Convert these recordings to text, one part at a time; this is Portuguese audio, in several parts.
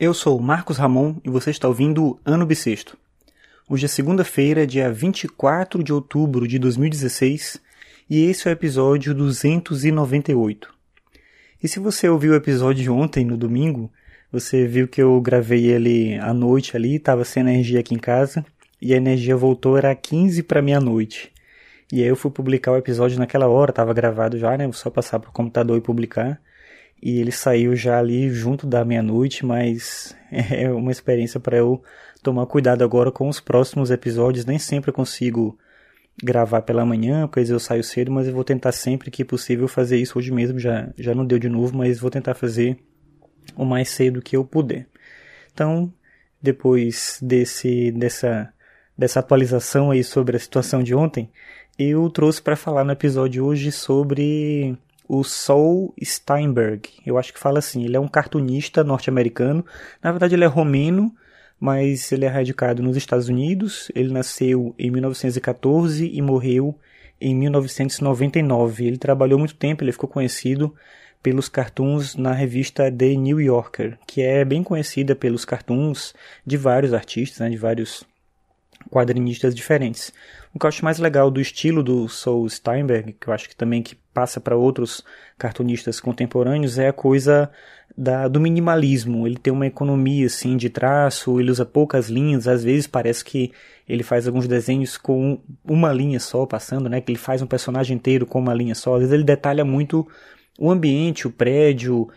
Eu sou Marcos Ramon e você está ouvindo Ano Bissexto. Hoje é segunda-feira, dia 24 de outubro de 2016, e esse é o episódio 298. E se você ouviu o episódio de ontem, no domingo, você viu que eu gravei ele à noite ali, estava sem energia aqui em casa, e a energia voltou, era 15 para meia-noite. E aí eu fui publicar o episódio naquela hora, estava gravado já, né? Vou só passar pro computador e publicar e ele saiu já ali junto da meia-noite, mas é uma experiência para eu tomar cuidado agora com os próximos episódios. Nem sempre eu consigo gravar pela manhã, pois eu saio cedo, mas eu vou tentar sempre que possível fazer isso hoje mesmo. Já, já não deu de novo, mas vou tentar fazer o mais cedo que eu puder. Então, depois desse dessa dessa atualização aí sobre a situação de ontem, eu trouxe para falar no episódio hoje sobre o Saul Steinberg. Eu acho que fala assim. Ele é um cartunista norte-americano. Na verdade, ele é romeno, mas ele é radicado nos Estados Unidos. Ele nasceu em 1914 e morreu em 1999. Ele trabalhou muito tempo, ele ficou conhecido pelos cartoons na revista The New Yorker, que é bem conhecida pelos cartoons de vários artistas, né, de vários quadrinistas diferentes. O que eu acho mais legal do estilo do Saul Steinberg, que eu acho que também que passa para outros cartunistas contemporâneos, é a coisa da, do minimalismo. Ele tem uma economia assim de traço, ele usa poucas linhas, às vezes parece que ele faz alguns desenhos com uma linha só passando, né? Que ele faz um personagem inteiro com uma linha só. Às vezes ele detalha muito o ambiente, o prédio,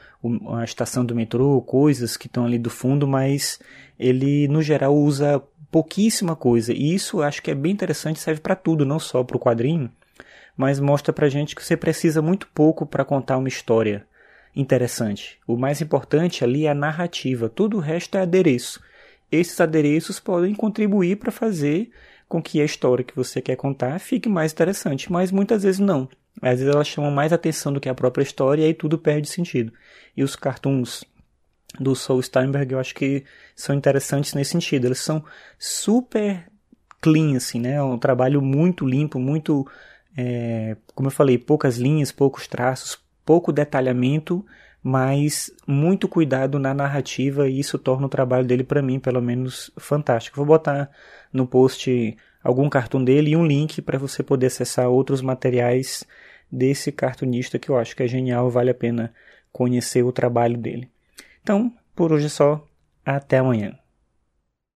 a estação do metrô, coisas que estão ali do fundo, mas ele no geral usa pouquíssima coisa. E isso acho que é bem interessante, serve para tudo, não só para o quadrinho, mas mostra para gente que você precisa muito pouco para contar uma história interessante. O mais importante ali é a narrativa, tudo o resto é adereço. Esses adereços podem contribuir para fazer com que a história que você quer contar fique mais interessante, mas muitas vezes não. Às vezes elas chamam mais atenção do que a própria história e aí tudo perde sentido. E os cartoons do Saul Steinberg eu acho que são interessantes nesse sentido. Eles são super clean, assim, né? É um trabalho muito limpo, muito, é, como eu falei, poucas linhas, poucos traços, pouco detalhamento, mas muito cuidado na narrativa e isso torna o trabalho dele para mim, pelo menos, fantástico. Vou botar no post algum cartoon dele e um link para você poder acessar outros materiais desse cartunista que eu acho que é genial, vale a pena conhecer o trabalho dele. Então, por hoje é só. Até amanhã.